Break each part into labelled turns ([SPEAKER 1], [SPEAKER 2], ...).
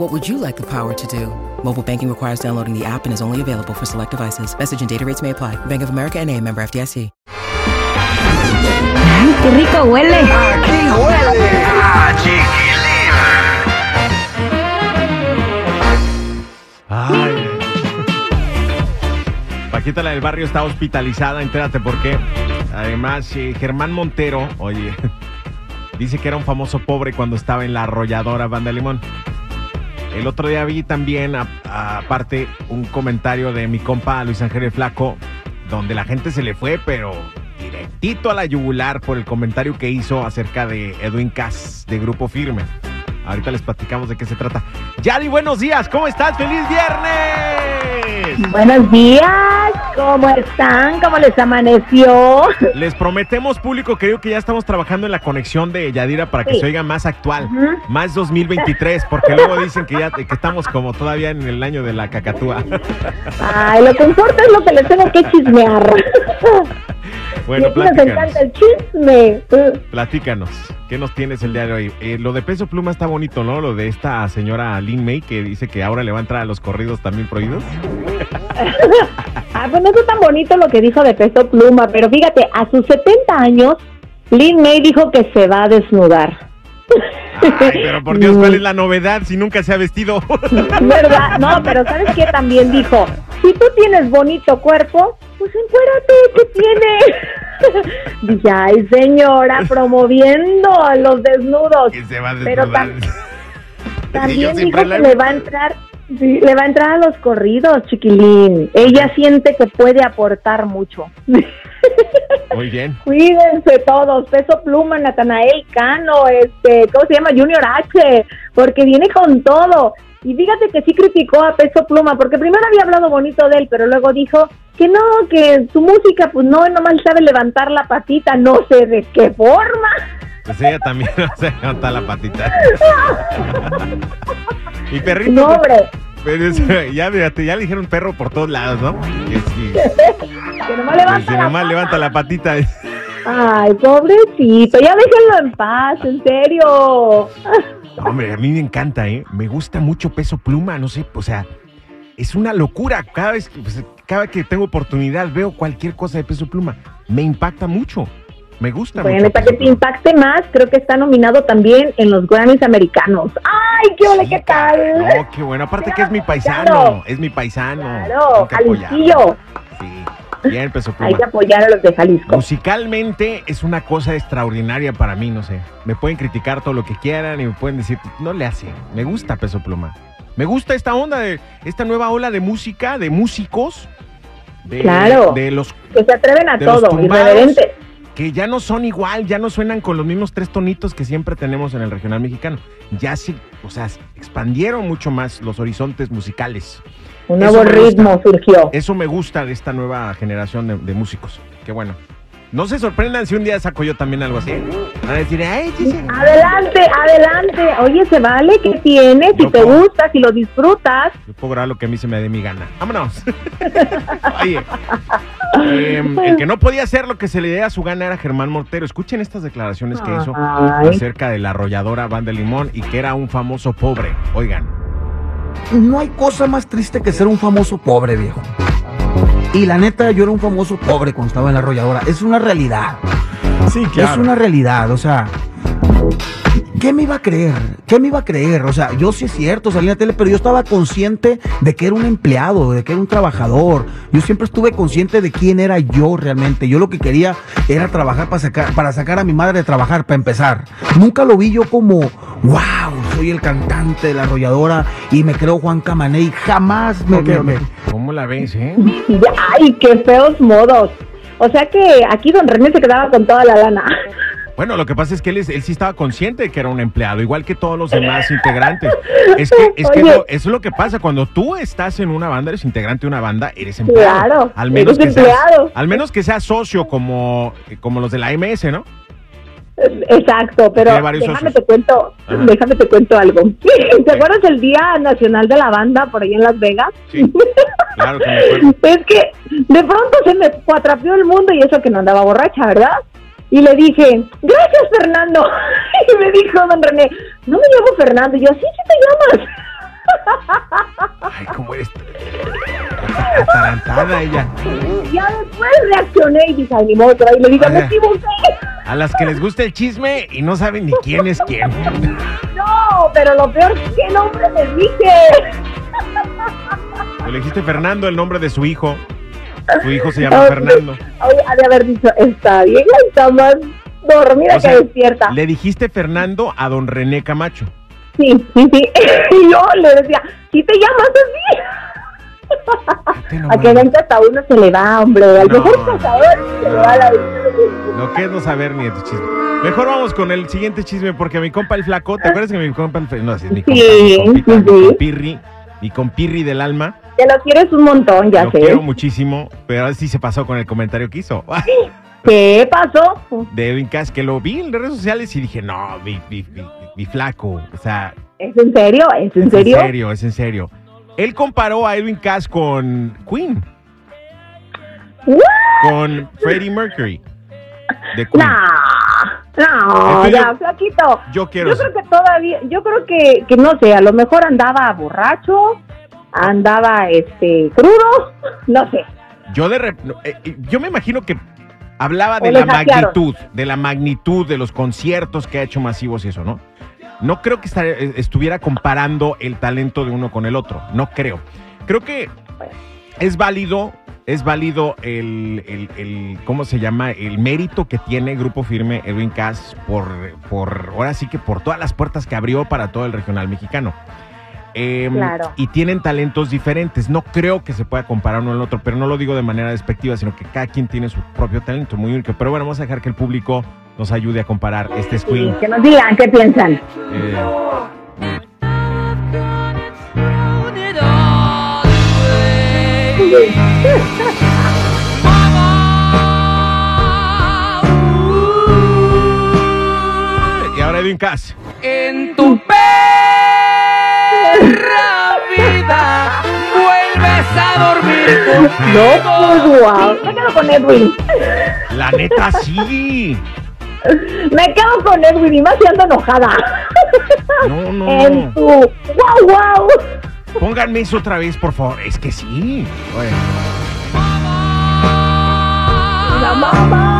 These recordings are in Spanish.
[SPEAKER 1] What would you like the power to do? Mobile banking requires downloading the app and is only available for select devices. Message and data rates may apply. Bank of America and a member FDIC.
[SPEAKER 2] Ay, qué rico huele.
[SPEAKER 3] Aquí huele a
[SPEAKER 4] Ay. Paquita, la del barrio, está hospitalizada, entérate por qué. Además, eh, Germán Montero, oye, dice que era un famoso pobre cuando estaba en la arrolladora Banda Limón. El otro día vi también, aparte, un comentario de mi compa Luis Ángel Flaco, donde la gente se le fue, pero directito a la yugular por el comentario que hizo acerca de Edwin Cass de Grupo Firme. Ahorita les platicamos de qué se trata. Yadi, buenos días, ¿cómo estás? ¡Feliz viernes!
[SPEAKER 2] Buenos días, ¿cómo están? ¿Cómo les amaneció?
[SPEAKER 4] Les prometemos, público querido, que ya estamos trabajando en la conexión de Yadira para que
[SPEAKER 2] Sí.
[SPEAKER 4] se oiga más actual,
[SPEAKER 2] Ujú.
[SPEAKER 4] más 2023, porque luego dicen que ya que estamos como todavía en el año de la cacatúa.
[SPEAKER 2] Ay, lo que importa es lo que les tengo que chismear.
[SPEAKER 4] Bueno,
[SPEAKER 2] y aquí nos
[SPEAKER 4] platícanos,
[SPEAKER 2] encanta el chisme.
[SPEAKER 4] platícanos. ¿Qué nos tienes el día de hoy? Eh, lo de Peso Pluma está bonito, ¿no? Lo de esta señora Lin May que dice que ahora le va a entrar a los corridos también prohibidos.
[SPEAKER 2] Ah, pues no es tan bonito lo que dijo de Peso Pluma, pero fíjate, a sus 70 años, Lin May dijo que se va a desnudar.
[SPEAKER 4] Ay, pero por Dios, ¿cuál es la novedad si nunca se ha vestido?
[SPEAKER 2] ¿Verdad? No, pero ¿sabes qué? También dijo, si tú tienes bonito cuerpo, pues encuérate, ¿qué tiene? Dije, ay señora, promoviendo a los desnudos.
[SPEAKER 4] que se va a
[SPEAKER 2] Pero
[SPEAKER 4] desnudar.
[SPEAKER 2] tam-
[SPEAKER 4] yo
[SPEAKER 2] También dijo que le va a entrar, sí, le va a entrar a los corridos, chiquilín. Ella siente que puede aportar mucho.
[SPEAKER 4] Muy bien.
[SPEAKER 2] Cuídense todos, Peso Pluma, Natanael Cano, este, ¿cómo se llama? Junior H, porque viene con todo. Y fíjate que sí criticó a Peso Pluma, porque primero había hablado bonito de él, pero luego dijo que no, que su música, pues no, nomás sabe levantar la patita, no sé de qué forma.
[SPEAKER 4] Pues ella también se levanta la patita. y perrito.
[SPEAKER 2] No, hombre,
[SPEAKER 4] Pero es- ya, fíjate, ya le dijeron perro por todos lados, ¿no? Que
[SPEAKER 2] que nomás
[SPEAKER 4] que
[SPEAKER 2] levanta
[SPEAKER 4] si
[SPEAKER 2] la
[SPEAKER 4] nomás levanta la patita.
[SPEAKER 2] Ay, pobrecito, ya déjenlo en paz, en serio.
[SPEAKER 4] No, hombre, a mí me encanta, ¿eh? Me gusta mucho peso pluma, no sé, o sea, es una locura. Cada vez, que- pues, cada vez que tengo oportunidad veo cualquier cosa de peso pluma. Me impacta mucho. Me gusta
[SPEAKER 2] Bueno,
[SPEAKER 4] mucho.
[SPEAKER 2] para que te impacte más, creo que está nominado también en los Grammys americanos. ¡Ay, qué ole,
[SPEAKER 4] Sí,
[SPEAKER 2] qué tal!
[SPEAKER 4] No, qué bueno. Aparte que es mi paisano.
[SPEAKER 2] Claro.
[SPEAKER 4] Es mi paisano.
[SPEAKER 2] Claro. Jalisquillo.
[SPEAKER 4] Sí, bien, peso pluma.
[SPEAKER 2] Hay que apoyar a los de Jalisco.
[SPEAKER 4] Musicalmente es una cosa extraordinaria para mí, no sé. Me pueden criticar todo lo que quieran y me pueden decir, no le hace. Me gusta Peso Pluma. Me gusta esta onda de esta nueva ola de música, de músicos, de,
[SPEAKER 2] Claro.
[SPEAKER 4] de los
[SPEAKER 2] Que se atreven a todo, irreverentes.
[SPEAKER 4] Que ya no son igual, ya no suenan con los mismos tres tonitos que siempre tenemos en el regional mexicano. Ya sí, o sea, expandieron mucho más los horizontes musicales.
[SPEAKER 2] Un nuevo
[SPEAKER 4] gusta.
[SPEAKER 2] ritmo surgió.
[SPEAKER 4] Eso me gusta de esta nueva generación de, de músicos. Qué bueno. No se sorprendan si un día saco yo también algo así. Van a decir, ay, sí, sí.
[SPEAKER 2] Adelante, adelante. Oye, se vale, ¿qué tienes? Si
[SPEAKER 4] Yo
[SPEAKER 2] te
[SPEAKER 4] puedo.
[SPEAKER 2] gusta, si lo disfrutas.
[SPEAKER 4] Yo puedo grabar lo que a mí se me dé mi gana. Vámonos. Oye, em, el que no podía hacer lo que se le dé a su gana era Germán Mortero. Escuchen estas declaraciones que hizo
[SPEAKER 2] Ay.
[SPEAKER 4] acerca de la arrolladora Banda Limón y que era un famoso pobre. Oigan.
[SPEAKER 3] No hay cosa más triste que ser un famoso pobre, viejo. Y la neta, yo era un famoso pobre cuando estaba en la arrolladora. Es una realidad.
[SPEAKER 4] Sí,
[SPEAKER 3] Es una realidad, o sea. ¿Qué me iba a creer? ¿Qué me iba a creer? O sea, yo sí es cierto, salí en la tele, pero yo estaba consciente de que era un empleado, de que era un trabajador. Yo siempre estuve consciente de quién era yo realmente. Yo lo que quería era trabajar para sacar, para sacar a mi madre de trabajar, para empezar. Nunca lo vi yo como, wow, soy el cantante de la arrolladora y me creo Juan Camaney. Jamás me, me-
[SPEAKER 4] ¿Cómo la ves, eh?
[SPEAKER 2] Ay, qué feos modos. O sea que aquí don René se quedaba con toda la lana.
[SPEAKER 4] Bueno, lo que pasa es que él, es- él sí estaba consciente de que era un empleado, igual que todos los demás integrantes. Es que, es que lo- eso es lo que pasa. Cuando tú estás en una banda, eres integrante de una banda, eres empleado.
[SPEAKER 2] Claro,
[SPEAKER 4] al menos
[SPEAKER 2] eres
[SPEAKER 4] que seas,
[SPEAKER 2] empleado.
[SPEAKER 4] al menos que seas socio como, como los de la MS, ¿no?
[SPEAKER 2] Exacto, pero déjame
[SPEAKER 4] socios.
[SPEAKER 2] te cuento,
[SPEAKER 4] Ajá.
[SPEAKER 2] déjame te cuento algo. ¿Te acuerdas del Día Nacional de la Banda por ahí en Las Vegas?
[SPEAKER 4] Sí. Claro que me acuerdo.
[SPEAKER 2] Es que de pronto se me cuatrapeó el mundo y eso que no andaba borracha, ¿verdad? Y le dije, gracias Fernando. Y me dijo don René, no me llamo Fernando. Y yo, sí, sí te llamas.
[SPEAKER 4] Ay, cómo eres atarantada ella.
[SPEAKER 2] Ya después reaccioné y dije, ay, ni modo, ahí le digo, me equivoqué.
[SPEAKER 4] A las que les gusta el chisme y no saben ni quién es quién.
[SPEAKER 2] No, pero lo peor es que nombre le dije.
[SPEAKER 4] Le dijiste Fernando, el nombre de su hijo. Su hijo se llama
[SPEAKER 2] Ay,
[SPEAKER 4] Fernando.
[SPEAKER 2] Oye, ha de haber dicho, está bien, está más dormida
[SPEAKER 4] O sea,
[SPEAKER 2] que despierta.
[SPEAKER 4] le dijiste Fernando a don René Camacho.
[SPEAKER 2] Sí, sí, sí. Y yo le decía, ¿sí te llamas así? A que ven que hasta uno se le va, hombre. Al
[SPEAKER 4] No,
[SPEAKER 2] mejor cazador se le va la vida.
[SPEAKER 4] Lo que es no saber ni de tu chisme. Mejor vamos con el siguiente chisme porque mi compa el flaco, ¿te acuerdas que mi compa el flaco? No, sí, es mi compa,
[SPEAKER 2] Sí,
[SPEAKER 4] mi compita,
[SPEAKER 2] sí,
[SPEAKER 4] mi compirri, mi compirri del alma.
[SPEAKER 2] Que lo quieres un montón, ya
[SPEAKER 4] lo
[SPEAKER 2] sé.
[SPEAKER 4] quiero muchísimo, pero ahora sí se pasó con el comentario que hizo.
[SPEAKER 2] ¿Qué pasó?
[SPEAKER 4] De Edwin Cass, que lo vi en las redes sociales y dije, no, mi, mi- mi- mi flaco, o sea,
[SPEAKER 2] ¿Es en serio? ¿Es en serio?
[SPEAKER 4] en serio, es en serio. Él comparó a Edwin Cass con Queen,
[SPEAKER 2] ¿What?
[SPEAKER 4] con Freddie Mercury de Queen.
[SPEAKER 2] No, no,
[SPEAKER 4] Entonces
[SPEAKER 2] ya,
[SPEAKER 4] yo-
[SPEAKER 2] flaquito.
[SPEAKER 4] Yo quiero
[SPEAKER 2] Yo creo que todavía, yo creo que, que no sé, a lo mejor andaba borracho, andaba este crudo, no sé.
[SPEAKER 4] Yo de rep- no, eh, yo me imagino que hablaba de la magnitud, de la magnitud de los conciertos que ha hecho masivos y eso, ¿no? No creo que esta- eh, estuviera comparando el talento de uno con el otro, no creo. Creo que es válido, es válido el, el- el- ¿cómo se llama? El mérito que tiene Grupo Firme Edwin Cass por, por, ahora sí que por todas las puertas que abrió para todo el regional mexicano. Em,
[SPEAKER 2] Claro.
[SPEAKER 4] Y tienen talentos diferentes. No creo que se pueda comparar uno al otro, pero no lo digo de manera despectiva, sino que cada quien tiene su propio talento muy único. Pero bueno, vamos a dejar que el público nos ayude a comparar este
[SPEAKER 2] Sí,
[SPEAKER 4] screen.
[SPEAKER 2] que nos digan qué piensan.
[SPEAKER 4] Eh, y ahora Edwin Cass.
[SPEAKER 5] En tu perra a dormir
[SPEAKER 2] No, pues wow. Me quedo con Edwin.
[SPEAKER 4] La neta sí.
[SPEAKER 2] Me quedo con Edwin y más si ando enojada.
[SPEAKER 4] No, no,
[SPEAKER 2] En
[SPEAKER 4] no.
[SPEAKER 2] tu wow wow.
[SPEAKER 4] Pónganme eso otra vez, por favor. Es que sí. Oye.
[SPEAKER 2] La mamá.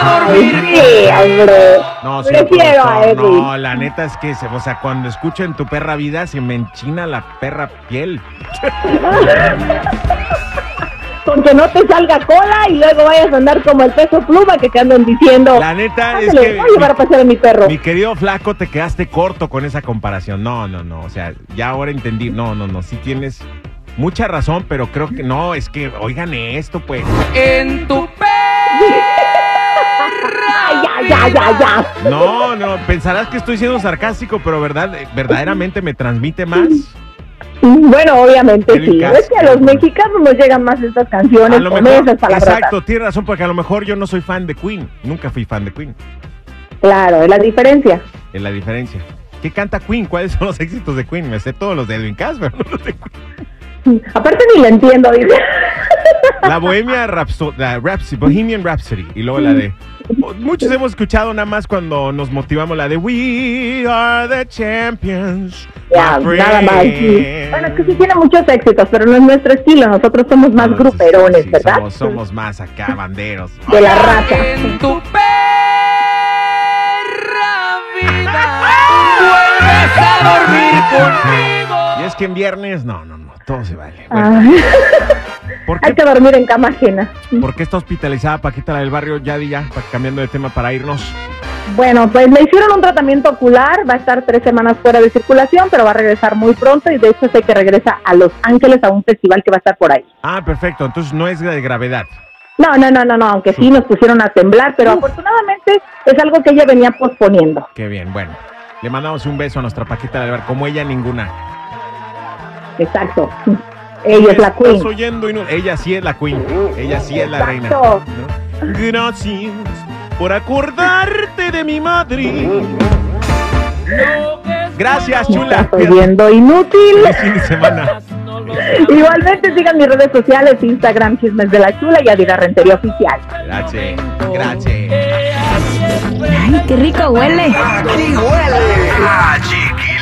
[SPEAKER 5] A dormir
[SPEAKER 2] Sí, hombre.
[SPEAKER 4] No, señor
[SPEAKER 2] Prefiero a Edwin.
[SPEAKER 4] No, la neta es que, se, o sea, cuando escucho en tu perra vida se me enchina la perra piel.
[SPEAKER 2] Con que no te salga cola y luego vayas a andar como el peso pluma que te andan diciendo.
[SPEAKER 4] La neta es
[SPEAKER 2] "Ándale,
[SPEAKER 4] que
[SPEAKER 2] voy a llevar a pasear a mi perro.
[SPEAKER 4] Mi querido flaco, te quedaste corto con esa comparación. No, no, no. O sea, ya ahora entendí. No, no, no. Sí tienes mucha razón, pero creo que no. Es que, oigan esto, pues.
[SPEAKER 5] en tu
[SPEAKER 2] Ay, ya, ya, ya.
[SPEAKER 4] No, no. Pensarás que estoy siendo sarcástico, pero verdad, verdaderamente me transmite más.
[SPEAKER 2] Bueno, obviamente sí.
[SPEAKER 4] Cass,
[SPEAKER 2] Es que a los mexicanos nos llegan más estas canciones
[SPEAKER 4] A lo mejor,
[SPEAKER 2] esas palabras.
[SPEAKER 4] exacto, tienes razón, porque a lo mejor yo no soy fan de Queen. Nunca fui fan de Queen.
[SPEAKER 2] Claro, es la diferencia.
[SPEAKER 4] Es la diferencia. ¿Qué canta Queen? ¿Cuáles son los éxitos de Queen? Me sé todos los de Edwin Cass, pero no los de Queen.
[SPEAKER 2] Aparte ni lo entiendo, dice.
[SPEAKER 4] La Bohemia Rhapsody, la Rhapsody, Bohemian Rhapsody. Y luego la de. Muchos hemos escuchado nada más cuando nos motivamos la de We are the champions.
[SPEAKER 2] Ya, nada más. sí.
[SPEAKER 4] friend".
[SPEAKER 2] Bueno, es que sí tiene muchos éxitos, pero no es nuestro estilo. Nosotros somos más
[SPEAKER 4] No, sí,
[SPEAKER 2] gruperones,
[SPEAKER 4] sí,
[SPEAKER 2] ¿verdad?
[SPEAKER 4] Somos, somos más acá, banderos.
[SPEAKER 2] De la raza.
[SPEAKER 5] En tu perra vida vuelves a dormir conmigo.
[SPEAKER 4] Y es que en viernes, no, no, no, todo se vale. Bueno, ¿por,
[SPEAKER 2] hay que dormir en cama ajena.
[SPEAKER 4] por qué está hospitalizada Paquita la del barrio? Ya di ya, cambiando de tema para irnos.
[SPEAKER 2] Bueno, pues le hicieron un tratamiento ocular, va a estar tres semanas fuera de circulación, pero va a regresar muy pronto y de hecho sé que regresa a Los Ángeles a un festival que va a estar por ahí.
[SPEAKER 4] Ah, perfecto. Entonces no es de gravedad.
[SPEAKER 2] No, no, no, no, no, aunque sí nos pusieron a temblar, pero afortunadamente es algo que ella venía posponiendo.
[SPEAKER 4] Qué bien, bueno. Le mandamos un beso a nuestra Paquita Alvar, como ella ninguna.
[SPEAKER 2] Exacto. Ella es la
[SPEAKER 4] Estás
[SPEAKER 2] queen.
[SPEAKER 4] oyendo y no- Ella sí es la queen. Ella sí es la reina. Gracias por acordarte de mi madre. Gracias, chula.
[SPEAKER 2] Estás oyendo inútil.
[SPEAKER 4] Feliz fin de semana.
[SPEAKER 2] Igualmente sigan mis redes sociales, Instagram, Chismes de la Chula y Adira Rentería Oficial.
[SPEAKER 4] Gracias. Gracias.
[SPEAKER 6] Ay, qué rico huele.
[SPEAKER 7] Aquí huele a chiquis.